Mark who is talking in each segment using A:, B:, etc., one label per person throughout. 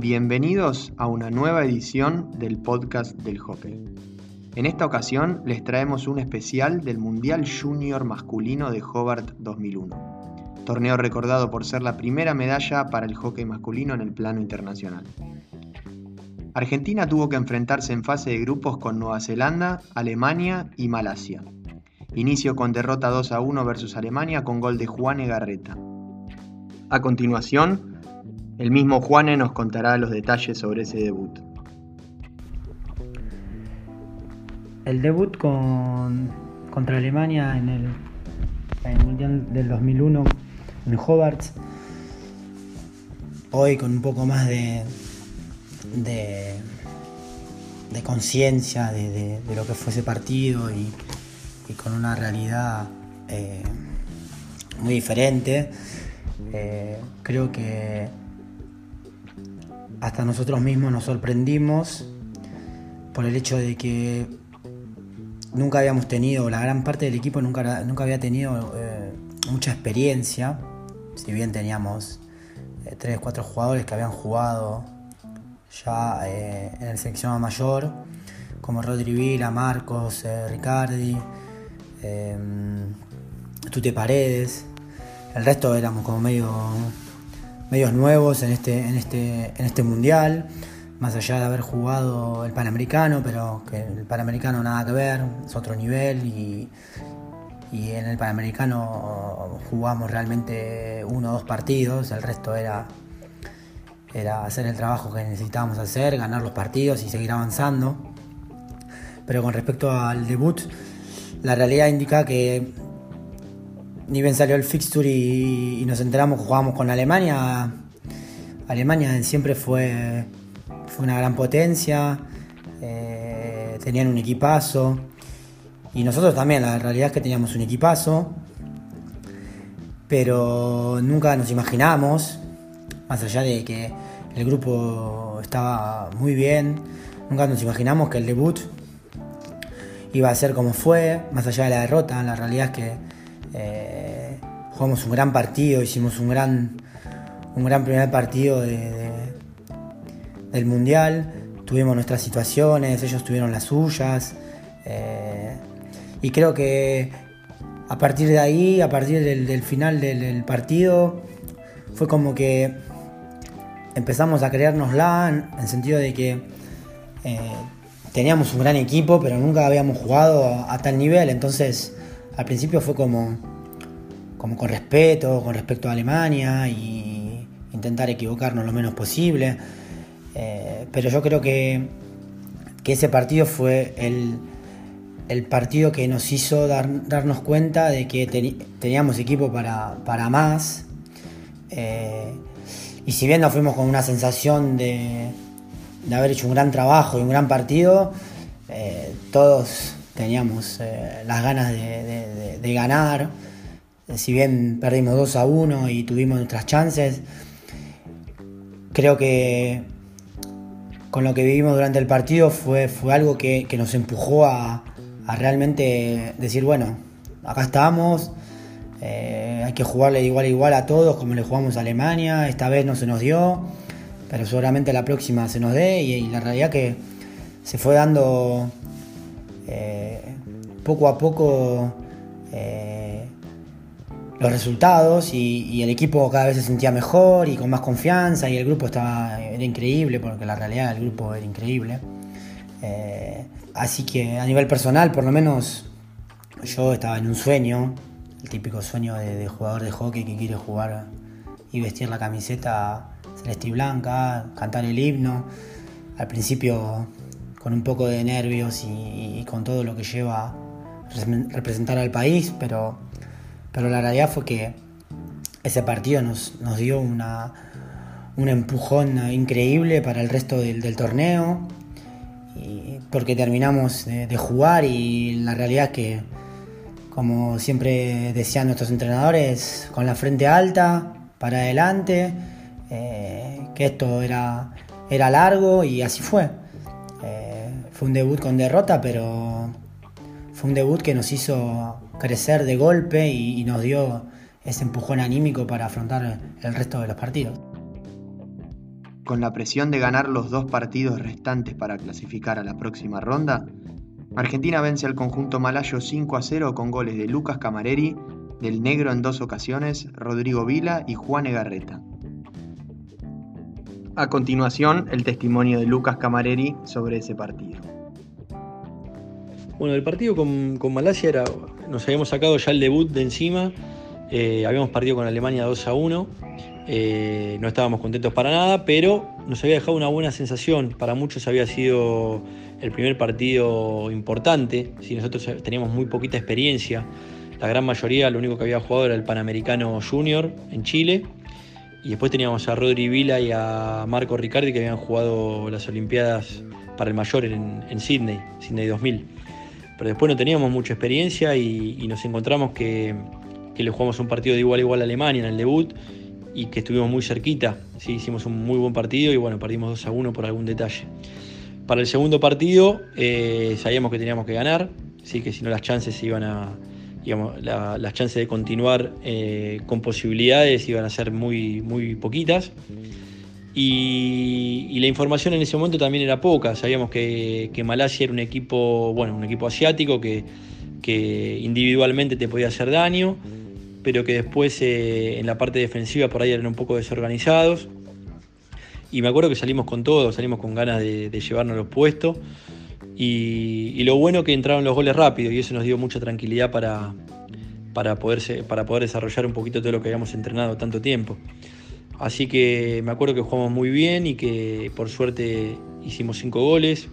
A: Bienvenidos a una nueva edición del podcast del hockey. En esta ocasión les traemos un especial del Mundial Junior Masculino de Hobart 2001, torneo recordado por ser la primera medalla para el hockey masculino en el plano internacional. Argentina tuvo que enfrentarse en fase de grupos con Nueva Zelanda, Alemania y Malasia. Inicio con derrota 2 a 1 versus Alemania con gol de Juan Egarreta. A continuación, el mismo Juane nos contará los detalles sobre ese debut.
B: El debut con, contra Alemania en el, Mundial del 2001 en Hobart, hoy con un poco más de, de, conciencia de, lo que fue ese partido y, con una realidad eh, muy diferente. Eh, creo que hasta nosotros mismos nos sorprendimos por el hecho de que nunca habíamos tenido, la gran parte del equipo nunca, había tenido eh, mucha experiencia, si bien teníamos tres o cuatro jugadores que habían jugado ya eh, en el selección mayor, como Rodri Vila, Marcos, eh, Ricardi, eh, Tute Paredes. El resto éramos como medio, medios nuevos en este, en, este, en este mundial, más allá de haber jugado el Panamericano, pero que el Panamericano nada que ver, es otro nivel y, y en el Panamericano jugamos realmente uno o dos partidos, el resto era era hacer el trabajo que necesitábamos hacer, ganar los partidos y seguir avanzando. Pero con respecto al debut, la realidad indica que ni bien salió el fixture y, nos enteramos que jugábamos con Alemania, Alemania siempre fue, una gran potencia, eh, tenían un equipazo y nosotros también, la realidad es que teníamos un equipazo, pero nunca nos imaginamos más allá de que el grupo estaba muy bien, nunca nos imaginamos que el debut iba a ser como fue, más allá de la derrota, la realidad es que eh, jugamos un gran partido, hicimos un gran, un gran primer partido del Mundial, tuvimos nuestras situaciones, ellos tuvieron las suyas, eh, y creo que a partir de ahí, a partir del, final del partido, fue como que empezamos a creárnosla en el sentido de que eh, teníamos un gran equipo, pero nunca habíamos jugado a, tal nivel. Entonces, al principio fue como, como con respeto, con respecto a Alemania y intentar equivocarnos lo menos posible. Eh, pero yo creo que, ese partido fue el, partido que nos hizo dar, darnos cuenta de que teníamos equipo para, para más. Eh, y si bien nos fuimos con una sensación de, haber hecho un gran trabajo y un gran partido, eh, todos teníamos eh, las ganas de, ganar. Si bien perdimos 2 a 1 y tuvimos nuestras chances, creo que con lo que vivimos durante el partido fue, fue algo que, nos empujó a, realmente decir, bueno, acá estamos, eh, hay que jugarle igual a igual a todos como le jugamos a Alemania. Esta vez no se nos dio, pero seguramente la próxima se nos dé. Y, la realidad que se fue dando eh, poco a poco eh, los resultados y, el equipo cada vez se sentía mejor y con más confianza y el grupo estaba era increíble porque la realidad del grupo era increíble. así que a nivel personal, por lo menos, yo estaba en un sueño el típico sueño de, jugador de hockey que quiere jugar y vestir la camiseta celeste blanca, cantar el himno. Al principio con un poco de nervios y, con todo lo que lleva representar al país, pero, pero la realidad fue que ese partido nos, dio una, un empujón increíble para el resto del, torneo, porque terminamos de, jugar y la realidad que como siempre decían nuestros entrenadores, con la frente alta, para adelante, eh, que esto era, era largo y así fue. Fue un debut con derrota, pero fue un debut que nos hizo crecer de golpe y, nos dio ese empujón anímico para afrontar el resto de los partidos.
A: con la presión de ganar los dos partidos restantes para clasificar a la próxima ronda, Argentina vence al conjunto malayo 5 a 0 con goles de Lucas Camareri, del Negro en dos ocasiones, Rodrigo Vila y Juan Egarreta. A continuación, el testimonio de Lucas Camareri sobre ese partido.
C: Bueno, el partido con, Malasia era, nos habíamos sacado ya el debut de encima, eh, habíamos partido con Alemania 2 a 1, eh, no estábamos contentos para nada, pero nos había dejado una buena sensación, para muchos había sido el primer partido importante, si nosotros teníamos muy poquita experiencia, la gran mayoría lo único que había jugado era el Panamericano Junior en Chile, y después teníamos a Rodri Vila y a Marco Ricardi que habían jugado las Olimpiadas para el mayor en, en Sydney, Sydney 2000 pero después no teníamos mucha experiencia y, nos encontramos que, le jugamos un partido de igual a igual a Alemania en el debut y que estuvimos muy cerquita. ¿sí? Hicimos un muy buen partido y bueno, perdimos 2 a 1 por algún detalle. Para el segundo partido eh, sabíamos que teníamos que ganar, ¿sí? que si no las chances iban a, digamos, las chances de continuar eh, con posibilidades iban a ser muy, muy poquitas. Y, la información en ese momento también era poca. Sabíamos que, Malasia era un equipo, bueno, un equipo asiático que, individualmente te podía hacer daño, pero que después eh, en la parte defensiva por ahí eran un poco desorganizados. Y me acuerdo que salimos con todo, salimos con ganas de, llevarnos los puestos. Y, lo bueno que entraron los goles rápido y eso nos dio mucha tranquilidad para, para, para poder desarrollar un poquito todo lo que habíamos entrenado tanto tiempo. Así que me acuerdo que jugamos muy bien y que por suerte hicimos cinco goles.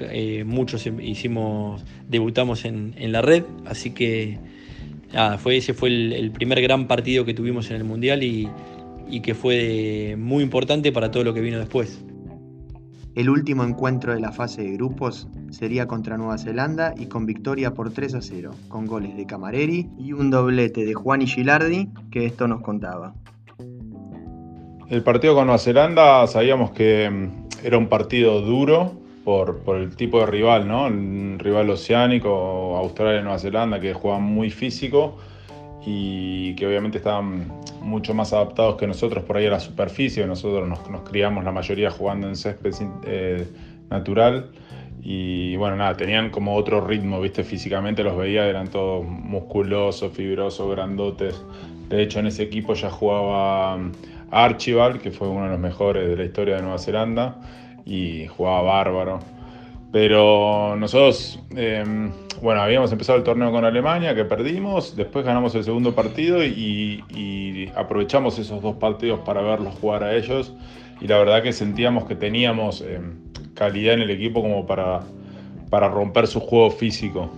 C: Eh, muchos hicimos, debutamos en, la red, así que fue, ese fue el, primer gran partido que tuvimos en el Mundial y, que fue muy importante para todo lo que vino después.
A: El último encuentro de la fase de grupos sería contra Nueva Zelanda y con victoria por 3 a 0, con goles de Camareri y un doblete de Juan y Gilardi, que esto nos contaba.
D: El partido con Nueva Zelanda sabíamos que mm, era un partido duro por, el tipo de rival, ¿no? Un rival oceánico, Australia y Nueva Zelanda, que juegan muy físico y que obviamente estaban mucho más adaptados que nosotros por ahí a la superficie. Nosotros nos, criamos la mayoría jugando en césped eh, natural. Y bueno, nada, tenían como otro ritmo, ¿viste? Físicamente los veía, eran todos musculosos, fibrosos, grandotes. De hecho, en ese equipo ya jugaba Archibald, que fue uno de los mejores de la historia de Nueva Zelanda, y jugaba bárbaro. Pero nosotros, em, bueno, habíamos empezado el torneo con Alemania, que perdimos, después ganamos el segundo partido y, aprovechamos esos dos partidos para verlos jugar a ellos. Y la verdad que sentíamos que teníamos em, calidad en el equipo como para, para romper su juego físico.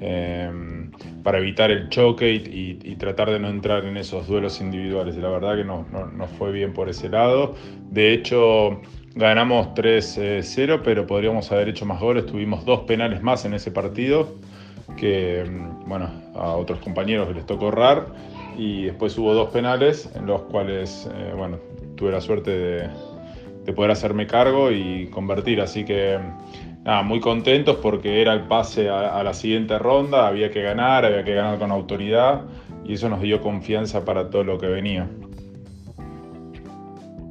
D: Em, para evitar el choque y, tratar de no entrar en esos duelos individuales. Y la verdad que no, no, fue bien por ese lado. De hecho, ganamos 3-0, pero podríamos haber hecho más goles. Tuvimos dos penales más en ese partido, que mm, bueno, a otros compañeros les tocó errar. Y después hubo dos penales en los cuales, eh, bueno, tuve la suerte de, de poder hacerme cargo y convertir. Así que muy contentos porque era el pase a, la siguiente ronda, había que ganar, había que ganar con autoridad y eso nos dio confianza para todo lo que venía.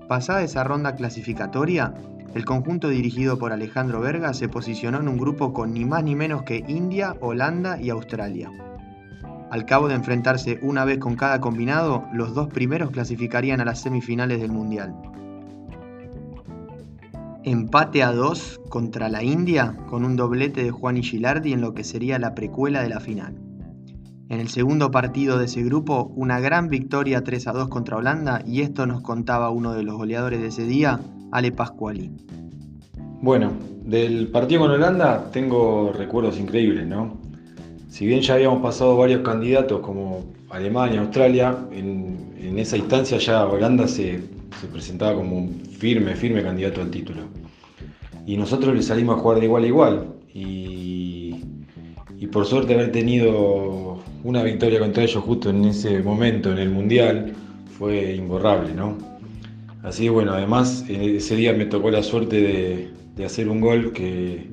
A: Pasada esa ronda clasificatoria, el conjunto dirigido por Alejandro Verga se posicionó en un grupo con ni más ni menos que India, Holanda y Australia. Al cabo de enfrentarse una vez con cada combinado, los dos primeros clasificarían a las semifinales del Mundial empate a dos contra la India con un doblete de Juan y Gilardi en lo que sería la precuela de la final. En el segundo partido de ese grupo, una gran victoria 3 a 2 contra Holanda y esto nos contaba uno de los goleadores de ese día, Ale Pascuali.
E: Bueno, del partido con Holanda tengo recuerdos increíbles, ¿no? Si bien ya habíamos pasado varios candidatos como Alemania, Australia, en, esa instancia ya Holanda se, se presentaba como un firme, firme candidato al título. Y nosotros le salimos a jugar de igual a igual. Y, y por suerte haber tenido una victoria contra ellos justo en ese momento en el Mundial fue imborrable, ¿no? Así que bueno, además ese día me tocó la suerte de, de hacer un gol que,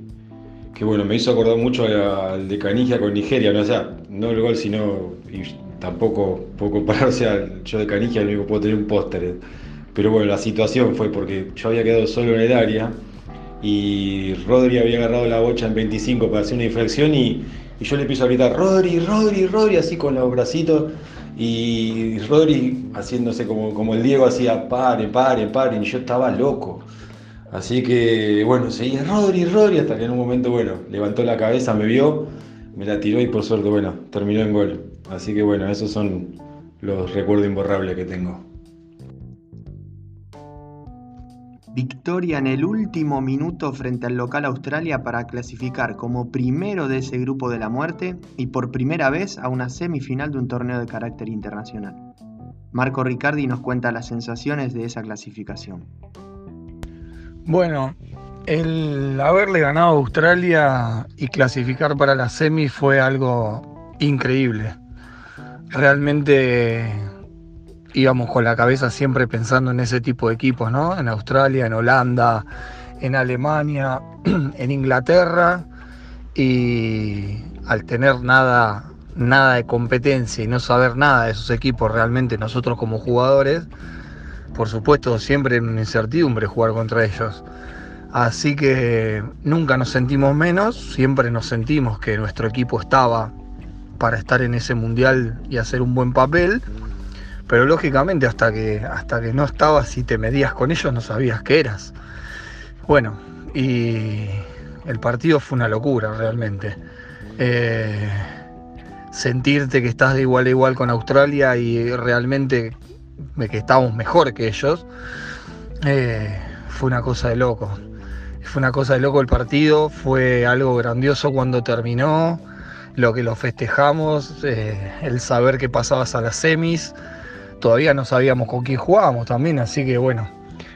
E: que, bueno, me hizo acordar mucho al de Canija con Nigeria, ¿no? o sea, no el gol, sino y tampoco puedo compararse al yo de Canigia, lo único puedo tener un póster pero bueno, la situación fue porque yo había quedado solo en el área y Rodri había agarrado la bocha en 25 para hacer una infracción y, yo le empiezo a gritar, Rodri, Rodri, Rodri, así con los bracitos. Y Rodri haciéndose como, como el Diego hacía, pare, pare, pare, y yo estaba loco. Así que, bueno, seguía Rodri, Rodri, hasta que en un momento, bueno, levantó la cabeza, me vio, me la tiró y por suerte, bueno, terminó en gol. Así que, bueno, esos son los recuerdos imborrables que tengo.
A: Victoria en el último minuto frente al local Australia para clasificar como primero de ese grupo de la muerte y por primera vez a una semifinal de un torneo de carácter internacional. Marco Riccardi nos cuenta las sensaciones de esa clasificación.
F: Bueno, el haberle ganado a Australia y clasificar para la semi fue algo increíble. Realmente íbamos con la cabeza siempre pensando en ese tipo de equipos, ¿no? En Australia, en Holanda, en Alemania, en Inglaterra y al tener nada, nada de competencia y no saber nada de esos equipos realmente nosotros como jugadores, por supuesto siempre en incertidumbre jugar contra ellos. Así que nunca nos sentimos menos, siempre nos sentimos que nuestro equipo estaba para estar en ese mundial y hacer un buen papel pero lógicamente hasta que, hasta que no estabas y te medías con ellos no sabías qué eras. Bueno, y el partido fue una locura realmente. Eh, sentirte que estás de igual a igual con Australia y realmente que estábamos mejor que ellos, eh, fue una cosa de loco. Fue una cosa de loco el partido, fue algo grandioso cuando terminó, lo que lo festejamos, eh, el saber que pasabas a las semis, todavía no sabíamos con quién jugábamos también, así que bueno,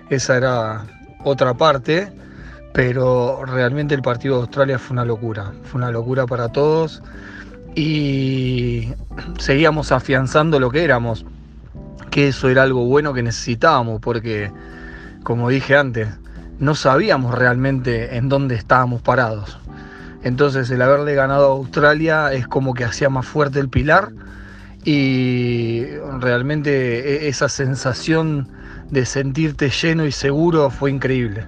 F: esa era otra parte, pero realmente el partido de Australia fue una locura, fue una locura para todos y seguíamos afianzando lo que éramos, que eso era algo bueno que necesitábamos, porque como dije antes, no sabíamos realmente en dónde estábamos parados. Entonces el haberle ganado a Australia es como que hacía más fuerte el pilar y realmente e-, esa sensación de sentirte lleno y seguro fue increíble.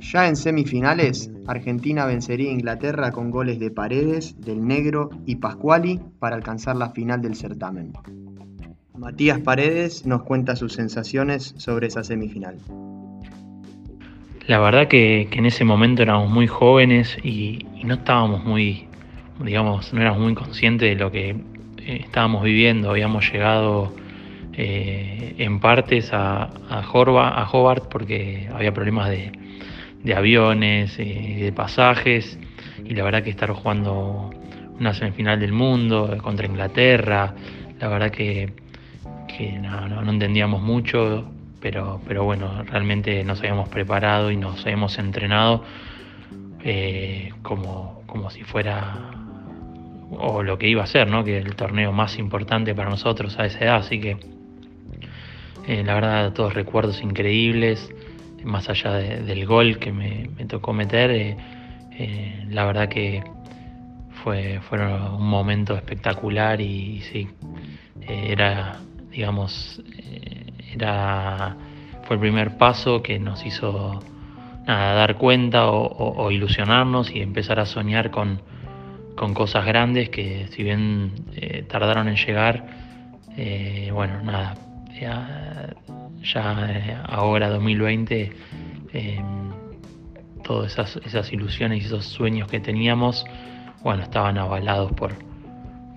A: Ya en semifinales, Argentina vencería a Inglaterra con goles de Paredes, del Negro y Pascuali para alcanzar la final del certamen. Matías Paredes nos cuenta sus sensaciones sobre esa semifinal.
G: La verdad que, en ese momento éramos muy jóvenes y no estábamos muy digamos, no éramos muy conscientes de lo que eh, estábamos viviendo. Habíamos llegado eh, en partes a, a, a Hobart porque había problemas de, aviones y de pasajes. Y la verdad que estar jugando una semifinal del mundo contra Inglaterra, la verdad que, no, entendíamos mucho, pero, pero bueno, realmente nos habíamos preparado y nos habíamos entrenado eh, como, como si fuera o lo que iba a ser, ¿no? que el torneo más importante para nosotros a esa edad, así que eh, la verdad todos recuerdos increíbles, más allá del gol que me, tocó meter, eh, eh, la verdad que fue, un momento espectacular y, sí, era, digamos, era, fue el primer paso que nos hizo nada, dar cuenta o ilusionarnos y empezar a soñar con, con cosas grandes que si bien eh, tardaron en llegar, eh, bueno, nada, ya, eh, ahora 2020, todas esas, esas, ilusiones y esos sueños que teníamos, bueno, estaban avalados por,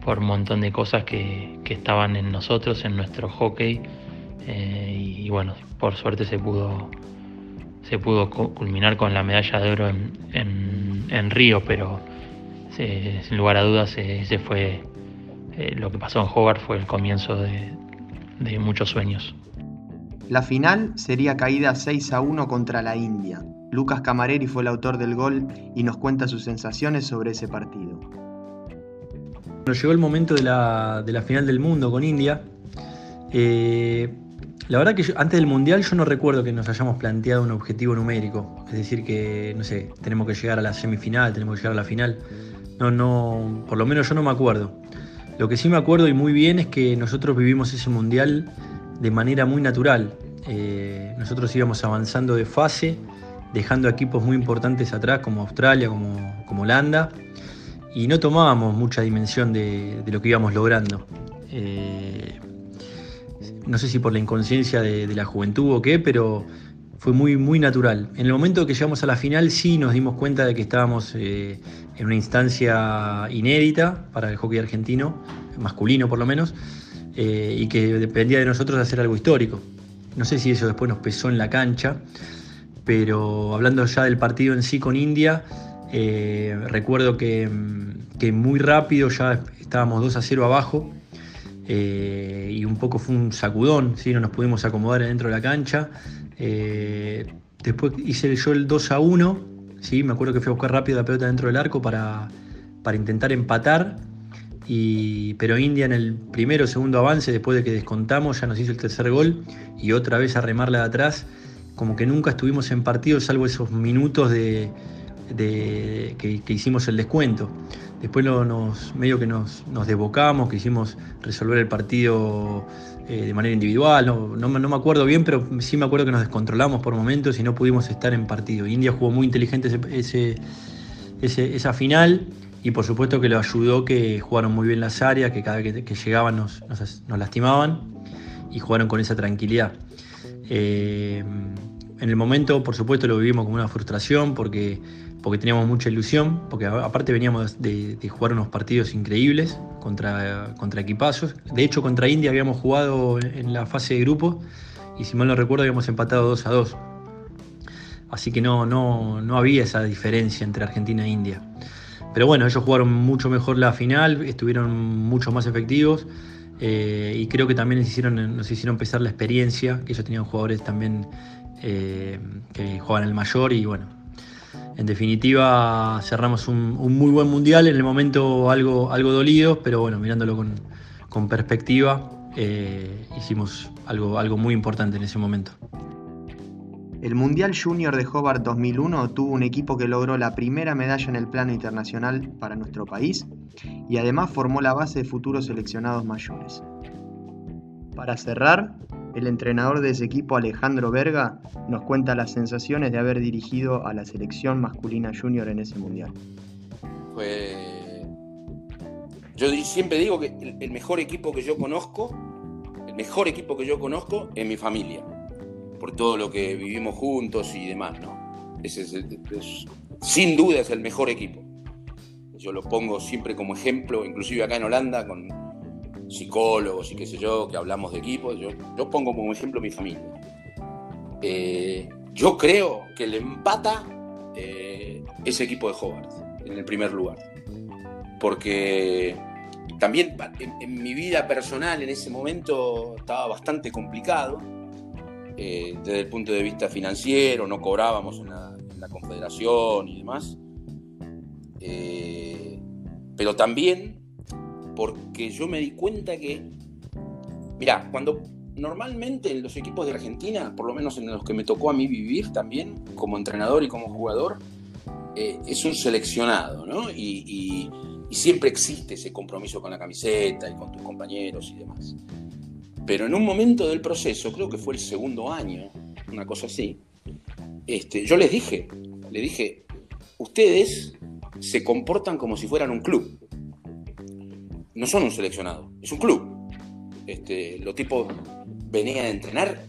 G: por un montón de cosas que, estaban en nosotros, en nuestro hockey, y, bueno, por suerte se pudo se pudo culminar con la medalla de oro en, en, en Río, pero sin lugar a dudas, eh, ese fue eh, lo que pasó en Hobart, fue el comienzo de, muchos sueños.
A: La final sería caída 6 a 1 contra la India. Lucas Camareri fue el autor del gol y nos cuenta sus sensaciones sobre ese partido.
C: Nos llegó el momento de la, final del mundo con India. Eh, la verdad que antes del Mundial yo no recuerdo que nos hayamos planteado un objetivo numérico. Es decir, que, no sé, tenemos que llegar a la semifinal, tenemos que llegar a la final. No, no, por lo menos yo no me acuerdo. Lo que sí me acuerdo y muy bien es que nosotros vivimos ese mundial de manera muy natural. Eh, nosotros íbamos avanzando de fase, dejando equipos muy importantes atrás como Australia, como, como Holanda, y no tomábamos mucha dimensión de, lo que íbamos logrando. Eh, no sé si por la inconsciencia de, la juventud o qué, pero fue muy, muy natural. En el momento que llegamos a la final sí nos dimos cuenta de que estábamos eh, en una instancia inédita para el hockey argentino, masculino por lo menos, eh, y que dependía de nosotros hacer algo histórico. No sé si eso después nos pesó en la cancha, pero hablando ya del partido en sí con India, eh, recuerdo que, que, muy rápido ya estábamos 2 a 0 abajo y un poco fue un sacudón, ¿sí? no nos pudimos acomodar dentro de la cancha. Eh, después hice yo el 2 a 1, ¿sí? me acuerdo que fui a buscar rápido la pelota dentro del arco para, para intentar empatar. Y, pero India en el primero o segundo avance, después de que descontamos, ya nos hizo el tercer gol y otra vez a remarla de atrás. Como que nunca estuvimos en partido, salvo esos minutos de, que, hicimos el descuento. Después nos, medio que nos, nos desbocamos, quisimos resolver el partido eh, de manera individual, no, me acuerdo bien, pero sí me acuerdo que nos descontrolamos por momentos y no pudimos estar en partido. India jugó muy inteligente ese, esa final y por supuesto que lo ayudó que jugaron muy bien las áreas, que cada vez que, llegaban nos, lastimaban y jugaron con esa tranquilidad. Eh, en el momento, por supuesto, lo vivimos como una frustración porque porque teníamos mucha ilusión, porque aparte veníamos de, jugar unos partidos increíbles contra, contra equipazos. De hecho, contra India habíamos jugado en la fase de grupo y si mal no recuerdo habíamos empatado 2 a 2. Así que no, no, no había esa diferencia entre Argentina e India. Pero bueno, ellos jugaron mucho mejor la final, estuvieron mucho más efectivos eh, y creo que también nos hicieron, nos hicieron pesar la experiencia, que ellos tenían jugadores también eh, que jugaban el mayor y bueno, en definitiva, cerramos un, muy buen mundial, en el momento algo, algo dolido, pero bueno, mirándolo con, perspectiva, eh, hicimos algo, algo muy importante en ese momento.
A: El Mundial Junior de Hobart 2001 tuvo un equipo que logró la primera medalla en el plano internacional para nuestro país y además formó la base de futuros seleccionados mayores. Para cerrar, el entrenador de ese equipo, Alejandro Verga, nos cuenta las sensaciones de haber dirigido a la selección masculina junior en ese mundial.
H: Yo siempre digo que el mejor equipo que yo conozco, el mejor equipo que yo conozco es mi familia, por todo lo que vivimos juntos y demás, ¿no? Ese es, sin duda es el mejor equipo. Yo lo pongo siempre como ejemplo, inclusive acá en Holanda, con, psicólogos y qué sé yo, que hablamos de equipos, yo, yo pongo como ejemplo mi familia. Eh, yo creo que le empata eh, ese equipo de Hobart en el primer lugar. Porque también en, mi vida personal en ese momento estaba bastante complicado eh, desde el punto de vista financiero, no cobrábamos en la, en la confederación y demás. pero también porque yo me di cuenta que, mira, cuando normalmente en los equipos de Argentina, por lo menos en los que me tocó a mí vivir también, como entrenador y como jugador, eh, es un seleccionado, ¿no? Y, siempre existe ese compromiso con la camiseta y con tus compañeros y demás. Pero en un momento del proceso, creo que fue el segundo año, una cosa así, este, yo les dije, le dije, ustedes se comportan como si fueran un club no son un seleccionado, es un club. Este, los tipos venían a entrenar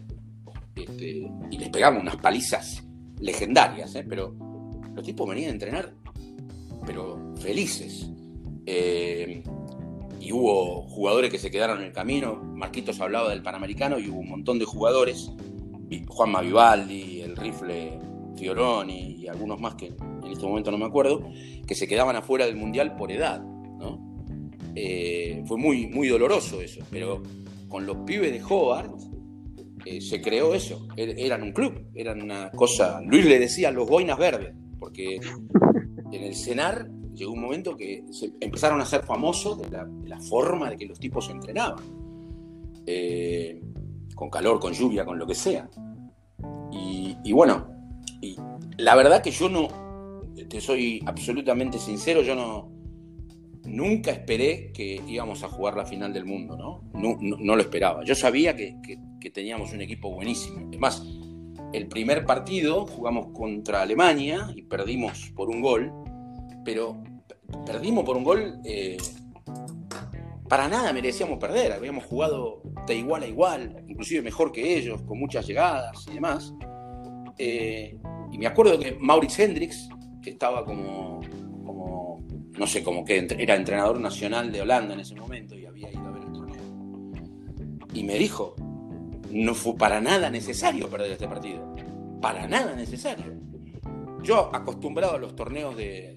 H: este, y les pegaban unas palizas legendarias, ¿eh? pero los tipos venían a entrenar, pero felices. Eh, y hubo jugadores que se quedaron en el camino. Marquitos hablaba del Panamericano y hubo un montón de jugadores. Juan Vivaldi, el rifle Fioroni y algunos más que en este momento no me acuerdo, que se quedaban afuera del Mundial por edad. Eh, fue muy, muy doloroso eso, pero con los pibes de Hobart eh, se creó eso, er, eran un club, eran una cosa, Luis le decía los boinas verdes, porque en el cenar llegó un momento que se empezaron a ser famosos de la, forma de que los tipos entrenaban, eh, con calor, con lluvia, con lo que sea. Y, bueno, la verdad que yo no, te soy absolutamente sincero, yo no, nunca esperé que íbamos a jugar la final del mundo, ¿no? No, lo esperaba. Yo sabía que, teníamos un equipo buenísimo. Además, el primer partido jugamos contra Alemania y perdimos por un gol, pero perdimos por un gol. Eh, para nada merecíamos perder, habíamos jugado de igual a igual, inclusive mejor que ellos, con muchas llegadas y demás. Eh, y me acuerdo que Maurits Hendricks, que estaba como no sé, como que era entrenador nacional de Holanda en ese momento y había ido a ver el torneo. Y me dijo, no fue para nada necesario perder este partido. Para nada necesario. Yo, acostumbrado a los torneos de,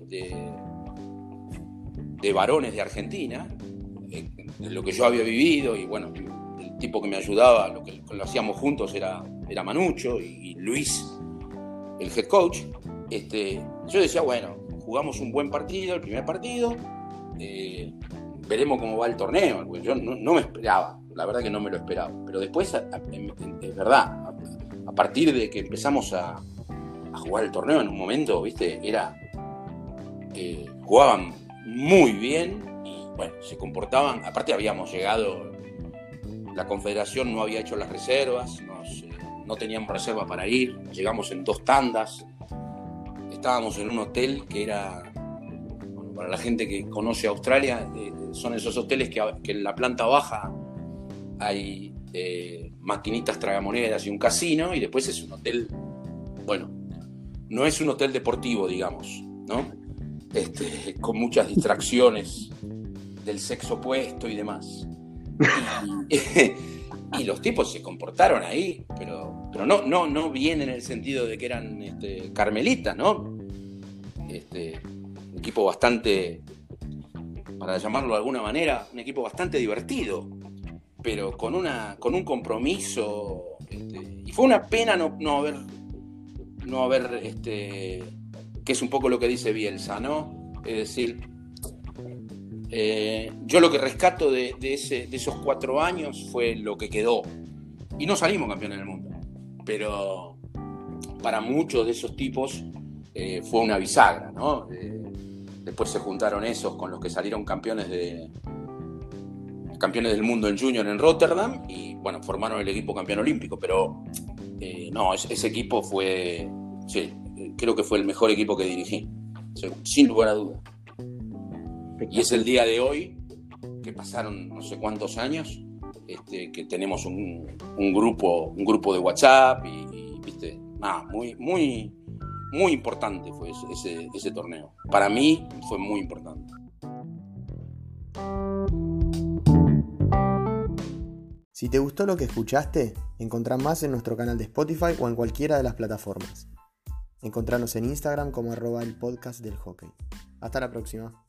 H: de, varones de Argentina, eh, lo que yo había vivido y bueno, el tipo que me ayudaba, lo que lo hacíamos juntos era, era Manucho y, Luis, el head coach. Este, yo decía, bueno, jugamos un buen partido, el primer partido, eh, veremos cómo va el torneo. Yo no, me esperaba, la verdad que no me lo esperaba. Pero después, es verdad, a, partir de que empezamos a, jugar el torneo en un momento, viste, era. Eh, jugaban muy bien y bueno, se comportaban. Aparte, habíamos llegado, la Confederación no había hecho las reservas, eh, no teníamos reserva para ir, llegamos en dos tandas estábamos en un hotel que era, para la gente que conoce Australia, eh, son esos hoteles que, en la planta baja hay eh, maquinitas tragamonedas y un casino, y después es un hotel, bueno, no es un hotel deportivo, digamos, ¿no? Este, con muchas distracciones del sexo opuesto y demás. Y, los tipos se comportaron ahí, pero, pero no, no, no bien en el sentido de que eran este, carmelitas, ¿no? Este, un equipo bastante, para llamarlo de alguna manera, un equipo bastante divertido, pero con, una, con un compromiso. Este, y fue una pena no, no haber, no haber, este, que es un poco lo que dice Bielsa, ¿no? Es decir, eh, yo lo que rescato de, de esos cuatro años fue lo que quedó. Y no salimos campeones del mundo. Pero para muchos de esos tipos eh, fue una bisagra, ¿no? Eh, después se juntaron esos con los que salieron campeones de campeones del mundo en junior en Rotterdam y bueno, formaron el equipo campeón olímpico, pero eh, no, ese, equipo fue, sí, creo que fue el mejor equipo que dirigí, sin lugar a duda. Y es el día de hoy, que pasaron no sé cuántos años, este, que tenemos un, grupo, un grupo de WhatsApp y, viste, nada, muy, muy, muy importante fue ese, torneo. Para mí fue muy importante.
A: Si te gustó lo que escuchaste, encontrá más en nuestro canal de Spotify o en cualquiera de las plataformas. Encontranos en Instagram como arroba el podcast del hockey. Hasta la próxima.